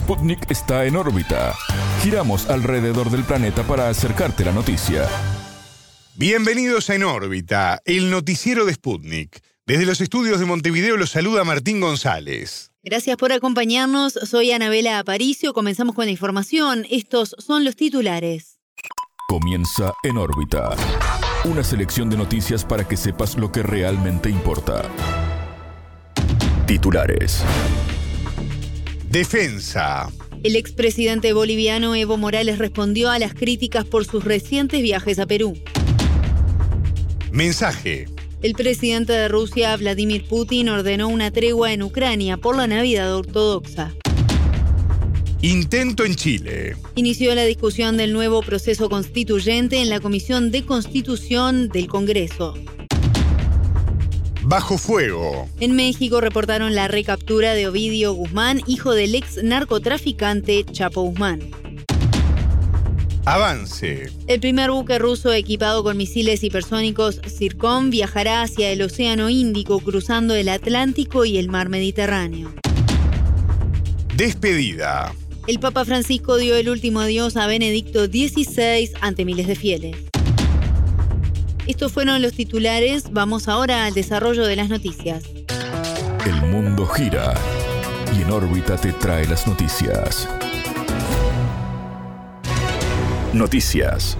Sputnik está en órbita. Giramos alrededor del planeta para acercarte la noticia. Bienvenidos a En órbita, el noticiero de Sputnik. Desde los estudios de Montevideo los saluda Martín González. Gracias por acompañarnos. Soy Anabela Aparicio. Comenzamos con la información. Estos son los titulares. Comienza En órbita. Una selección de noticias para que sepas lo que realmente importa. Titulares. Defensa. El expresidente boliviano Evo Morales respondió a las críticas por sus recientes viajes a Perú. Mensaje. El presidente de Rusia, Vladimir Putin, ordenó una tregua en Ucrania por la Navidad ortodoxa. Intento en Chile. Inició la discusión del nuevo proceso constituyente en la Comisión de Constitución del Congreso. Bajo fuego. En México reportaron la recaptura de Ovidio Guzmán, hijo del ex narcotraficante Chapo Guzmán. Avance. El primer buque ruso equipado con misiles hipersónicos Zircon viajará hacia el Océano Índico cruzando el Atlántico y el Mar Mediterráneo. Despedida. El Papa Francisco dio el último adiós a Benedicto XVI ante miles de fieles. Estos fueron los titulares. Vamos ahora al desarrollo de las noticias. El mundo gira y en órbita te trae las noticias. Noticias.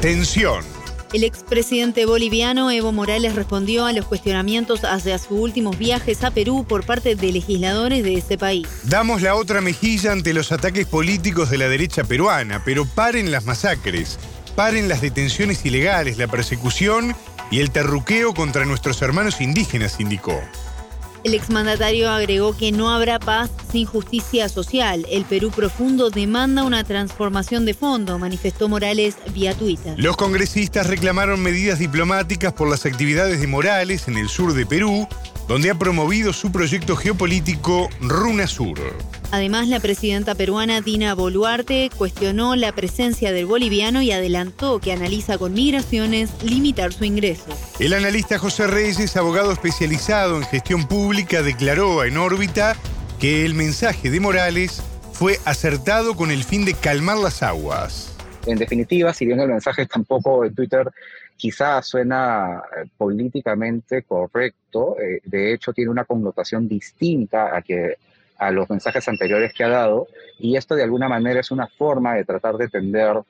Tensión. El expresidente boliviano Evo Morales respondió a los cuestionamientos hacia sus últimos viajes a Perú por parte de legisladores de ese país. Damos la otra mejilla ante los ataques políticos de la derecha peruana, pero paren las masacres, paren las detenciones ilegales, la persecución y el terruqueo contra nuestros hermanos indígenas, indicó. El exmandatario agregó que no habrá paz sin justicia social. El Perú profundo demanda una transformación de fondo, manifestó Morales vía Twitter. Los congresistas reclamaron medidas diplomáticas por las actividades de Morales en el sur de Perú, donde ha promovido su proyecto geopolítico Runa Sur. Además, la presidenta peruana Dina Boluarte cuestionó la presencia del boliviano y adelantó que analiza con migraciones limitar su ingreso. El analista José Reyes, abogado especializado en gestión pública, declaró en órbita que el mensaje de Morales fue acertado con el fin de calmar las aguas. En definitiva, si bien el mensaje tampoco en Twitter quizás suena eh, políticamente correcto, eh, de hecho tiene una connotación distinta a que a los mensajes anteriores que ha dado y esto de alguna manera es una forma de tratar de tender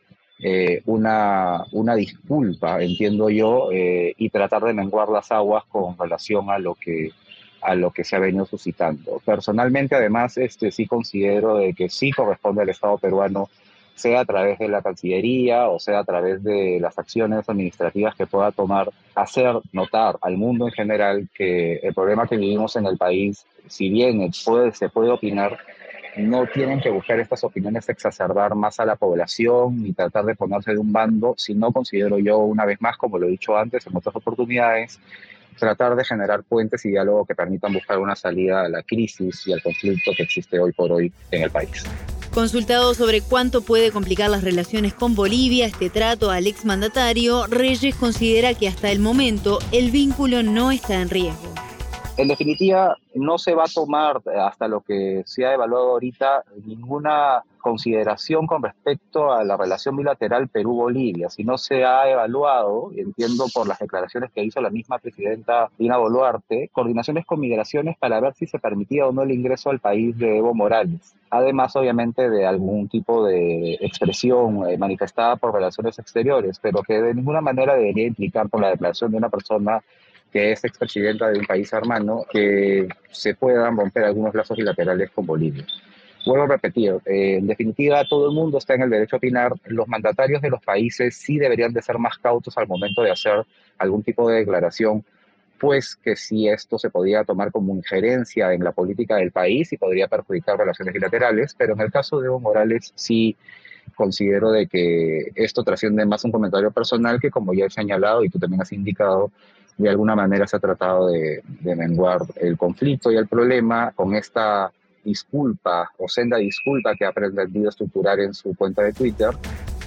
eh, una, una, disculpa, entiendo yo, eh, y tratar de menguar las aguas con relación a lo que a lo que se ha venido suscitando. Personalmente, además, este, sí considero de que sí corresponde al Estado peruano, sea a través de la Cancillería o sea a través de las acciones administrativas que pueda tomar, hacer notar al mundo en general que el problema que vivimos en el país si bien se puede opinar, no tienen que buscar estas opiniones exacerbar más a la población ni tratar de ponerse de un bando, sino considero yo, una vez más, como lo he dicho antes en otras oportunidades, tratar de generar puentes y diálogo que permitan buscar una salida a la crisis y al conflicto que existe hoy por hoy en el país. Consultado sobre cuánto puede complicar las relaciones con Bolivia este trato al exmandatario, Reyes considera que hasta el momento el vínculo no está en riesgo. En definitiva, no se va a tomar eh, hasta lo que se ha evaluado ahorita ninguna consideración con respecto a la relación bilateral Perú-Bolivia. Si no se ha evaluado, entiendo por las declaraciones que hizo la misma presidenta Dina Boluarte, coordinaciones con migraciones para ver si se permitía o no el ingreso al país de Evo Morales. Además, obviamente, de algún tipo de expresión eh, manifestada por relaciones exteriores, pero que de ninguna manera debería implicar por la declaración de una persona que es expresidenta de un país hermano, que se puedan romper algunos lazos bilaterales con Bolivia. Vuelvo a repetir, eh, en definitiva, todo el mundo está en el derecho a opinar. Los mandatarios de los países sí deberían de ser más cautos al momento de hacer algún tipo de declaración, pues que si esto se podría tomar como injerencia en la política del país y podría perjudicar relaciones bilaterales, pero en el caso de Evo Morales sí considero de que esto trasciende más un comentario personal que, como ya he señalado y tú también has indicado, de alguna manera se ha tratado de, menguar el conflicto y el problema con esta disculpa o senda disculpa que ha pretendido estructurar en su cuenta de Twitter.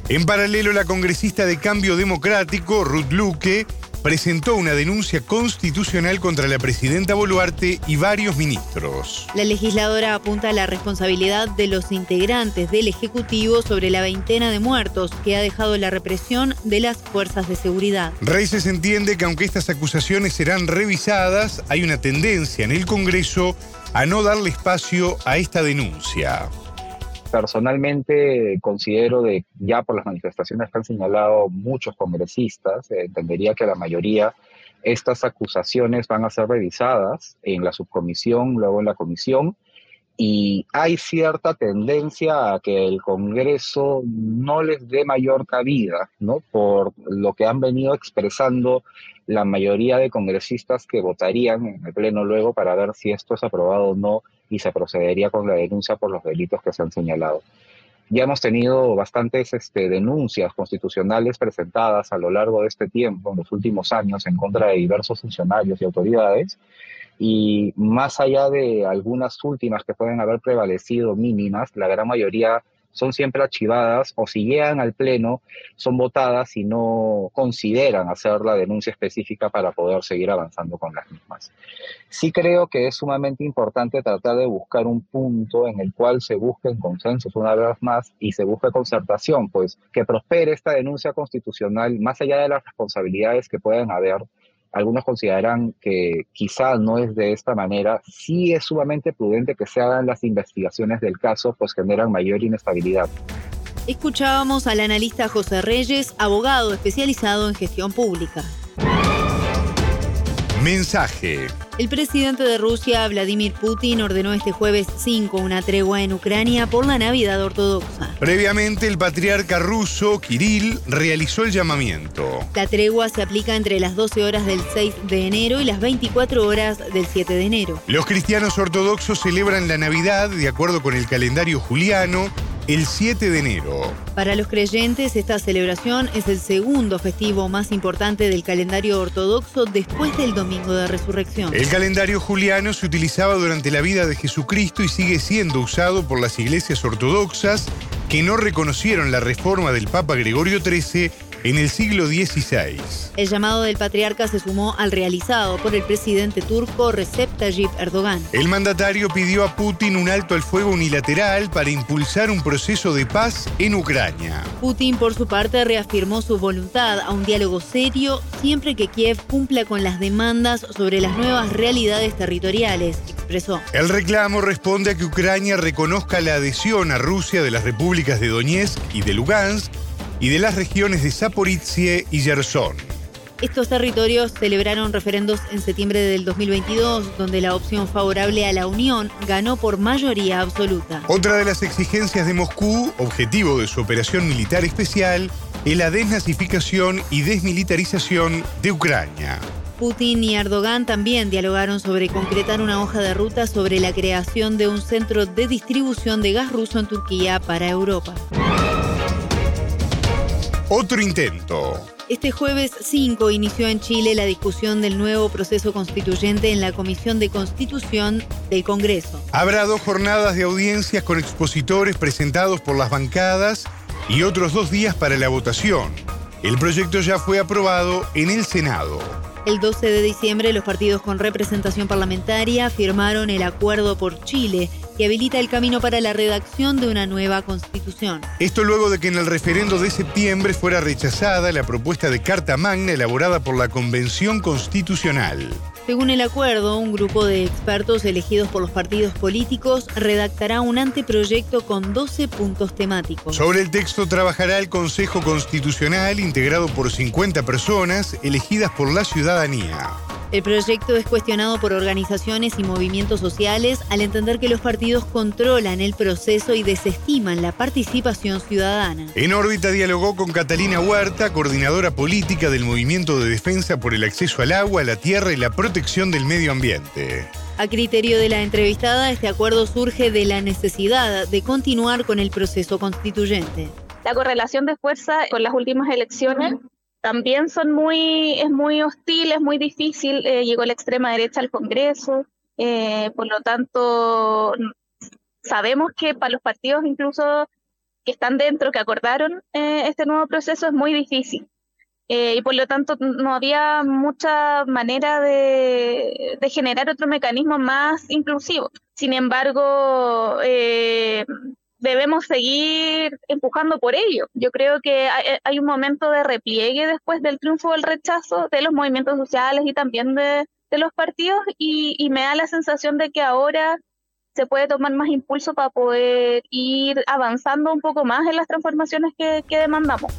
En paralelo, la congresista de Cambio Democrático, Ruth Luque, presentó una denuncia constitucional contra la presidenta Boluarte y varios ministros. La legisladora apunta a la responsabilidad de los integrantes del Ejecutivo sobre la veintena de muertos que ha dejado la represión de las fuerzas de seguridad. Reises entiende que aunque estas acusaciones serán revisadas, hay una tendencia en el Congreso a no darle espacio a esta denuncia personalmente considero de ya por las manifestaciones que han señalado muchos congresistas, eh, entendería que la mayoría estas acusaciones van a ser revisadas en la subcomisión, luego en la comisión, y hay cierta tendencia a que el Congreso no les dé mayor cabida, ¿no? Por lo que han venido expresando la mayoría de congresistas que votarían en el Pleno luego para ver si esto es aprobado o no y se procedería con la denuncia por los delitos que se han señalado. Ya hemos tenido bastantes este, denuncias constitucionales presentadas a lo largo de este tiempo, en los últimos años, en contra de diversos funcionarios y autoridades, y más allá de algunas últimas que pueden haber prevalecido mínimas, la gran mayoría son siempre archivadas o si llegan al Pleno son votadas y no consideran hacer la denuncia específica para poder seguir avanzando con las mismas. Sí creo que es sumamente importante tratar de buscar un punto en el cual se busquen consensos una vez más y se busque concertación, pues que prospere esta denuncia constitucional más allá de las responsabilidades que pueden haber algunos consideran que quizá no es de esta manera, sí es sumamente prudente que se hagan las investigaciones del caso, pues generan mayor inestabilidad. Escuchábamos al analista José Reyes, abogado especializado en gestión pública. Mensaje. El presidente de Rusia, Vladimir Putin, ordenó este jueves 5 una tregua en Ucrania por la Navidad ortodoxa. Previamente, el patriarca ruso, Kirill, realizó el llamamiento. La tregua se aplica entre las 12 horas del 6 de enero y las 24 horas del 7 de enero. Los cristianos ortodoxos celebran la Navidad de acuerdo con el calendario juliano el 7 de enero. Para los creyentes, esta celebración es el segundo festivo más importante del calendario ortodoxo después del Domingo de Resurrección. El calendario juliano se utilizaba durante la vida de Jesucristo y sigue siendo usado por las iglesias ortodoxas que no reconocieron la reforma del Papa Gregorio XIII en el siglo XVI. El llamado del patriarca se sumó al realizado por el presidente turco Recep Tayyip Erdogan. El mandatario pidió a Putin un alto al fuego unilateral para impulsar un proceso de paz en Ucrania. Putin, por su parte, reafirmó su voluntad a un diálogo serio siempre que Kiev cumpla con las demandas sobre las nuevas realidades territoriales, expresó. El reclamo responde a que Ucrania reconozca la adhesión a Rusia de las repúblicas de Donetsk y de Lugansk y de las regiones de Zaporizhie y Gerson. Estos territorios celebraron referendos en septiembre del 2022, donde la opción favorable a la Unión ganó por mayoría absoluta. Otra de las exigencias de Moscú, objetivo de su operación militar especial, es la desnazificación y desmilitarización de Ucrania. Putin y Erdogan también dialogaron sobre concretar una hoja de ruta sobre la creación de un centro de distribución de gas ruso en Turquía para Europa. Otro intento. Este jueves 5 inició en Chile la discusión del nuevo proceso constituyente en la Comisión de Constitución del Congreso. Habrá dos jornadas de audiencias con expositores presentados por las bancadas y otros dos días para la votación. El proyecto ya fue aprobado en el Senado. El 12 de diciembre los partidos con representación parlamentaria firmaron el Acuerdo por Chile, que habilita el camino para la redacción de una nueva constitución. Esto luego de que en el referendo de septiembre fuera rechazada la propuesta de Carta Magna elaborada por la Convención Constitucional. Según el acuerdo, un grupo de expertos elegidos por los partidos políticos redactará un anteproyecto con 12 puntos temáticos. Sobre el texto trabajará el Consejo Constitucional integrado por 50 personas elegidas por la ciudadanía. El proyecto es cuestionado por organizaciones y movimientos sociales al entender que los partidos controlan el proceso y desestiman la participación ciudadana. En órbita dialogó con Catalina Huerta, coordinadora política del Movimiento de Defensa por el Acceso al Agua, la Tierra y la Protección del Medio Ambiente. A criterio de la entrevistada, este acuerdo surge de la necesidad de continuar con el proceso constituyente. La correlación de fuerza con las últimas elecciones también son muy, es muy hostil, es muy difícil, eh, llegó la extrema derecha al Congreso, eh, por lo tanto, sabemos que para los partidos incluso que están dentro, que acordaron eh, este nuevo proceso, es muy difícil. y por lo tanto no había mucha manera de, generar otro mecanismo más inclusivo. Sin embargo, debemos seguir empujando por ello. Yo creo que hay, un momento de repliegue después del triunfo del rechazo de los movimientos sociales y también de, los partidos y, me da la sensación de que ahora se puede tomar más impulso para poder ir avanzando un poco más en las transformaciones que demandamos.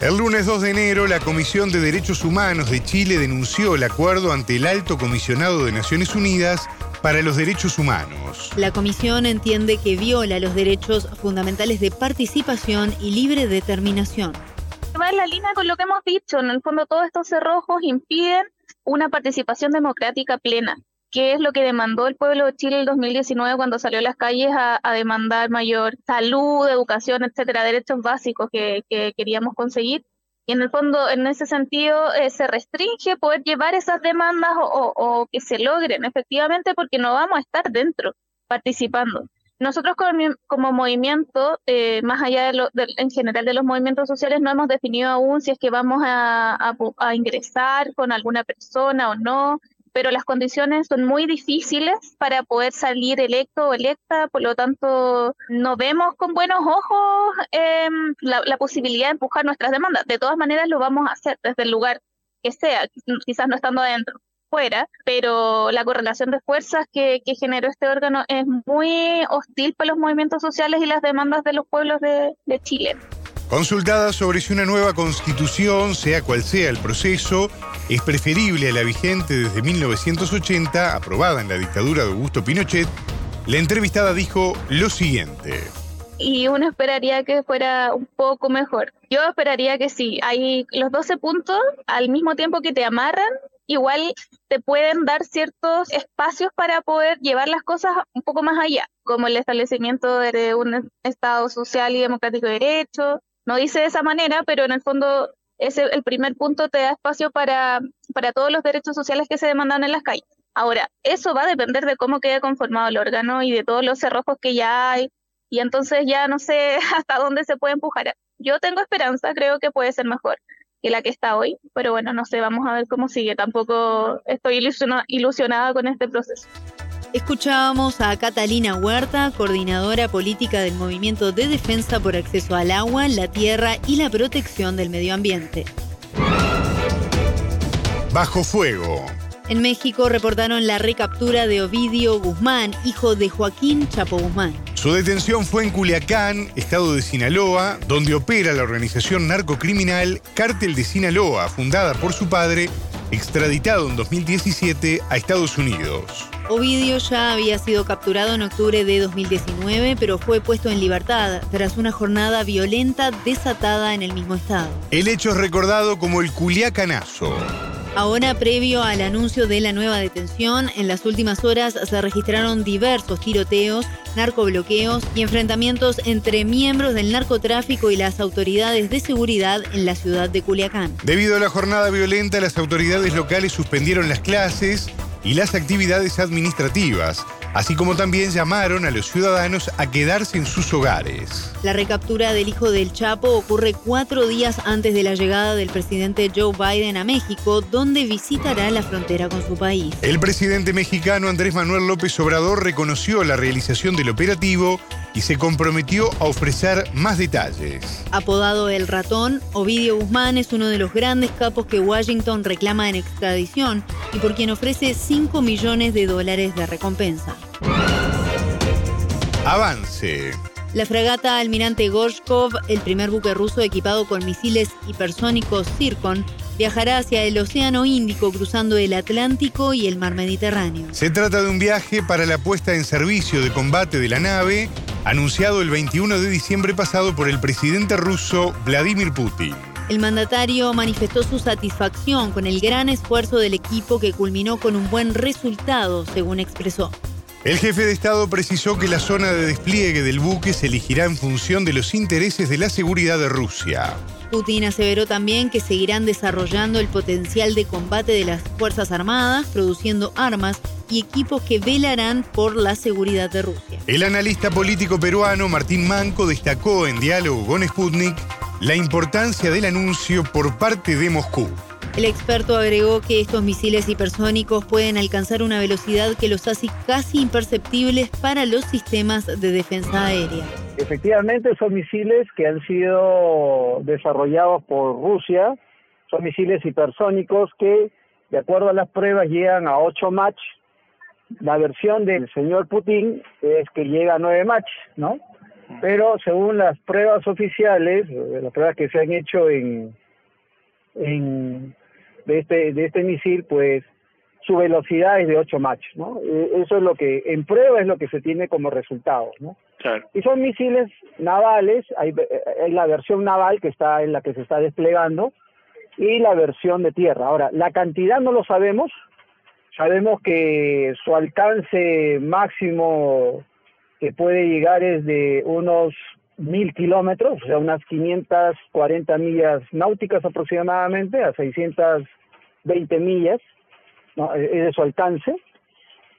El lunes 2 de enero, la Comisión de Derechos Humanos de Chile denunció el acuerdo ante el Alto Comisionado de Naciones Unidas para los Derechos Humanos. La Comisión entiende que viola los derechos fundamentales de participación y libre determinación. Va en la línea con lo que hemos dicho, en el fondo todos estos cerrojos impiden una participación democrática plena que es lo que demandó el pueblo de Chile el 2019 cuando salió a las calles a, demandar mayor salud, educación, etcétera, derechos básicos que, queríamos conseguir. Y en el fondo, en ese sentido, eh, se restringe poder llevar esas demandas o, que se logren efectivamente porque no vamos a estar dentro participando. Nosotros como, movimiento, eh, más allá de, lo, en general de los movimientos sociales, no hemos definido aún si es que vamos a ingresar con alguna persona o no, pero las condiciones son muy difíciles para poder salir electo o electa, por lo tanto no vemos con buenos ojos em, la, posibilidad de empujar nuestras demandas. De todas maneras lo vamos a hacer desde el lugar que sea, quizás no estando adentro, fuera, pero la correlación de fuerzas que, generó este órgano es muy hostil para los movimientos sociales y las demandas de los pueblos de Chile. Consultada sobre si una nueva constitución, sea cual sea el proceso, es preferible a la vigente desde 1980, aprobada en la dictadura de Augusto Pinochet, la entrevistada dijo lo siguiente. Y uno esperaría que fuera un poco mejor. Yo esperaría que sí. Hay los 12 puntos, al mismo tiempo que te amarran, igual te pueden dar ciertos espacios para poder llevar las cosas un poco más allá, como el establecimiento de un Estado social y democrático de derecho, no dice de esa manera, pero en el fondo ese, el primer punto te da espacio para, para todos los derechos sociales que se demandan en las calles. Ahora, eso va a depender de cómo quede conformado el órgano y de todos los cerrojos que ya hay, y entonces ya no sé hasta dónde se puede empujar. Yo tengo esperanza, creo que puede ser mejor que la que está hoy, pero bueno, no sé, vamos a ver cómo sigue. Tampoco estoy ilusionada con este proceso. Escuchábamos a Catalina Huerta, coordinadora política del Movimiento de Defensa por Acceso al Agua, la Tierra y la Protección del Medio Ambiente. Bajo fuego. En México reportaron la recaptura de Ovidio Guzmán, hijo de Joaquín Chapo Guzmán. Su detención fue en Culiacán, estado de Sinaloa, donde opera la organización narcocriminal Cártel de Sinaloa, fundada por su padre, extraditado en 2017 a Estados Unidos. Ovidio ya había sido capturado en octubre de 2019, pero fue puesto en libertad tras una jornada violenta desatada en el mismo estado. El hecho es recordado como el Culiacanazo. Ahora, previo al anuncio de la nueva detención, en las últimas horas se registraron diversos tiroteos, narcobloqueos y enfrentamientos entre miembros del narcotráfico y las autoridades de seguridad en la ciudad de Culiacán. Debido a la jornada violenta, las autoridades locales suspendieron las clases y las actividades administrativas, así como también llamaron a los ciudadanos a quedarse en sus hogares. La recaptura del hijo del Chapo ocurre cuatro días antes de la llegada del presidente Joe Biden a México, donde visitará la frontera con su país. El presidente mexicano Andrés Manuel López Obrador reconoció la realización del operativo y se comprometió a ofrecer más detalles. Apodado El Ratón, Ovidio Guzmán es uno de los grandes capos que Washington reclama en extradición y por quien ofrece 5 millones de dólares de recompensa. Avance. La fragata Almirante Gorshkov, el primer buque ruso equipado con misiles hipersónicos Zircon, viajará hacia el Océano Índico cruzando el Atlántico y el Mar Mediterráneo. Se trata de un viaje para la puesta en servicio de combate de la nave anunciado el 21 de diciembre pasado por el presidente ruso Vladimir Putin. El mandatario manifestó su satisfacción con el gran esfuerzo del equipo que culminó con un buen resultado, según expresó. El jefe de Estado precisó que la zona de despliegue del buque se elegirá en función de los intereses de la seguridad de Rusia. Putin aseveró también que seguirán desarrollando el potencial de combate de las Fuerzas Armadas, produciendo armas y equipos que velarán por la seguridad de Rusia. El analista político peruano Martín Manco destacó en diálogo con Sputnik la importancia del anuncio por parte de Moscú. El experto agregó que estos misiles hipersónicos pueden alcanzar una velocidad que los hace casi imperceptibles para los sistemas de defensa aérea. Efectivamente, son misiles que han sido desarrollados por Rusia, son misiles hipersónicos que, de acuerdo a las pruebas, llegan a 8 Mach. La versión del señor Putin es que llega a 9 Mach, ¿no? pero según las pruebas oficiales, las pruebas que se han hecho en, en de este de este misil, pues su velocidad es de 8 Mach, ¿no? E, eso es lo que en prueba es lo que se tiene como resultado, ¿no? Claro. Y son misiles navales, hay, hay la versión naval que está en la que se está desplegando y la versión de tierra. Ahora, la cantidad no lo sabemos, sabemos que su alcance máximo que puede llegar es de unos mil kilómetros, o sea, unas 540 millas náuticas aproximadamente, a 620 millas, ¿no? es de su alcance.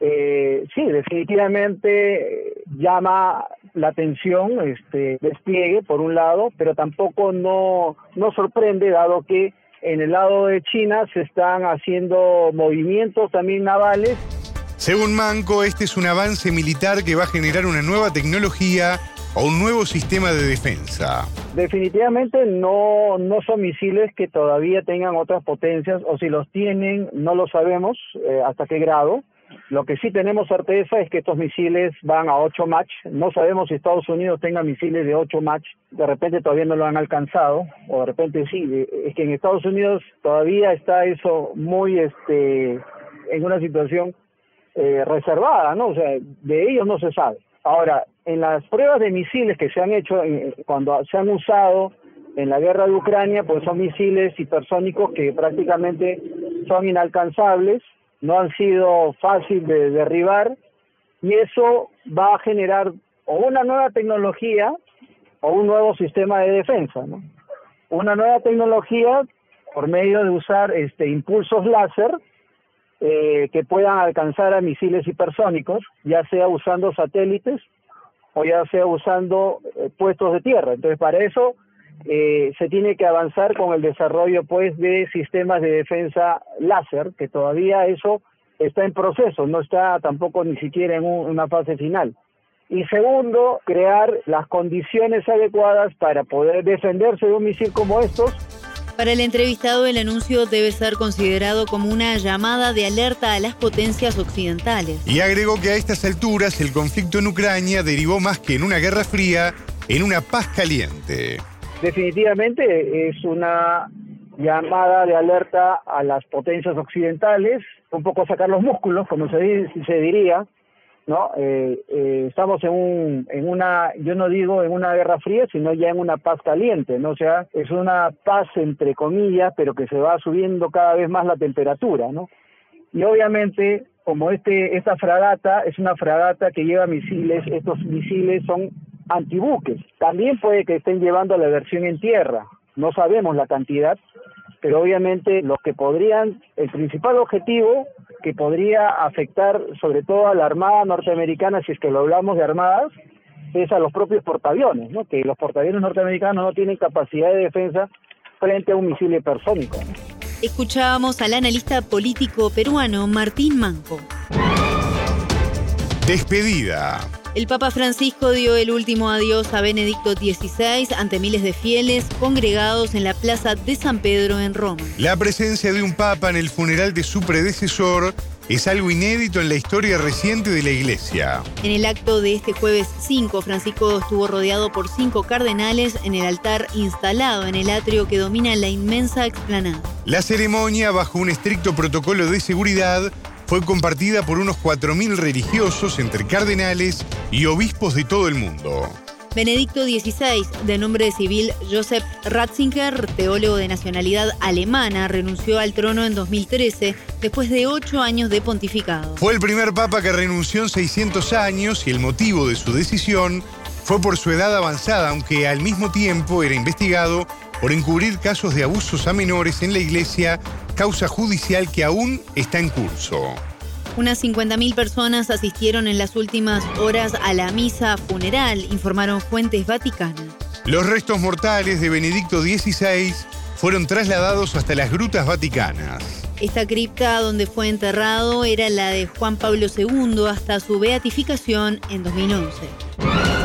Eh, sí, definitivamente llama la atención este despliegue por un lado, pero tampoco no, no sorprende dado que en el lado de China se están haciendo movimientos también navales según Manco, este es un avance militar que va a generar una nueva tecnología o un nuevo sistema de defensa. Definitivamente no, no son misiles que todavía tengan otras potencias o si los tienen no lo sabemos eh, hasta qué grado. Lo que sí tenemos certeza es que estos misiles van a 8 Mach. No sabemos si Estados Unidos tenga misiles de 8 Mach. De repente todavía no lo han alcanzado o de repente sí. Es que en Estados Unidos todavía está eso muy este en una situación eh, reservada, ¿no? O sea, de ellos no se sabe. Ahora, en las pruebas de misiles que se han hecho, cuando se han usado en la guerra de Ucrania, pues son misiles hipersónicos que prácticamente son inalcanzables, no han sido fácil de derribar, y eso va a generar o una nueva tecnología o un nuevo sistema de defensa, ¿no? Una nueva tecnología por medio de usar este impulsos láser eh, que puedan alcanzar a misiles hipersónicos, ya sea usando satélites o ya sea usando eh, puestos de tierra. Entonces, para eso eh, se tiene que avanzar con el desarrollo pues de sistemas de defensa láser, que todavía eso está en proceso, no está tampoco ni siquiera en una fase final. Y segundo, crear las condiciones adecuadas para poder defenderse de un misil como estos para el entrevistado, el anuncio debe ser considerado como una llamada de alerta a las potencias occidentales. Y agregó que a estas alturas el conflicto en Ucrania derivó más que en una guerra fría, en una paz caliente. Definitivamente es una llamada de alerta a las potencias occidentales, un poco sacar los músculos, como se, se diría, ¿no? Eh, eh, estamos en, un, en una, yo no digo en una guerra fría, sino ya en una paz caliente, ¿no? O sea, es una paz entre comillas, pero que se va subiendo cada vez más la temperatura, ¿no? Y obviamente, como este, esta fragata es una fragata que lleva misiles, estos misiles son antibuques. También puede que estén llevando la versión en tierra, no sabemos la cantidad, pero obviamente lo que podrían, el principal objetivo que podría afectar sobre todo a la Armada norteamericana, si es que lo hablamos de armadas, es a los propios portaaviones, ¿no? que los portaaviones norteamericanos no tienen capacidad de defensa frente a un misil hipersónico. Escuchábamos al analista político peruano Martín Manco. Despedida. El Papa Francisco dio el último adiós a Benedicto XVI ante miles de fieles congregados en la Plaza de San Pedro en Roma. La presencia de un Papa en el funeral de su predecesor es algo inédito en la historia reciente de la Iglesia. En el acto de este jueves 5, Francisco estuvo rodeado por cinco cardenales en el altar instalado en el atrio que domina la inmensa explanada. La ceremonia, bajo un estricto protocolo de seguridad, fue compartida por unos 4.000 religiosos entre cardenales y obispos de todo el mundo. Benedicto XVI, de nombre civil Joseph Ratzinger, teólogo de nacionalidad alemana, renunció al trono en 2013 después de ocho años de pontificado. Fue el primer papa que renunció en 600 años y el motivo de su decisión fue por su edad avanzada, aunque al mismo tiempo era investigado por encubrir casos de abusos a menores en la iglesia causa judicial que aún está en curso. Unas 50.000 personas asistieron en las últimas horas a la misa funeral, informaron fuentes vaticanas. Los restos mortales de Benedicto XVI fueron trasladados hasta las grutas vaticanas. Esta cripta donde fue enterrado era la de Juan Pablo II hasta su beatificación en 2011.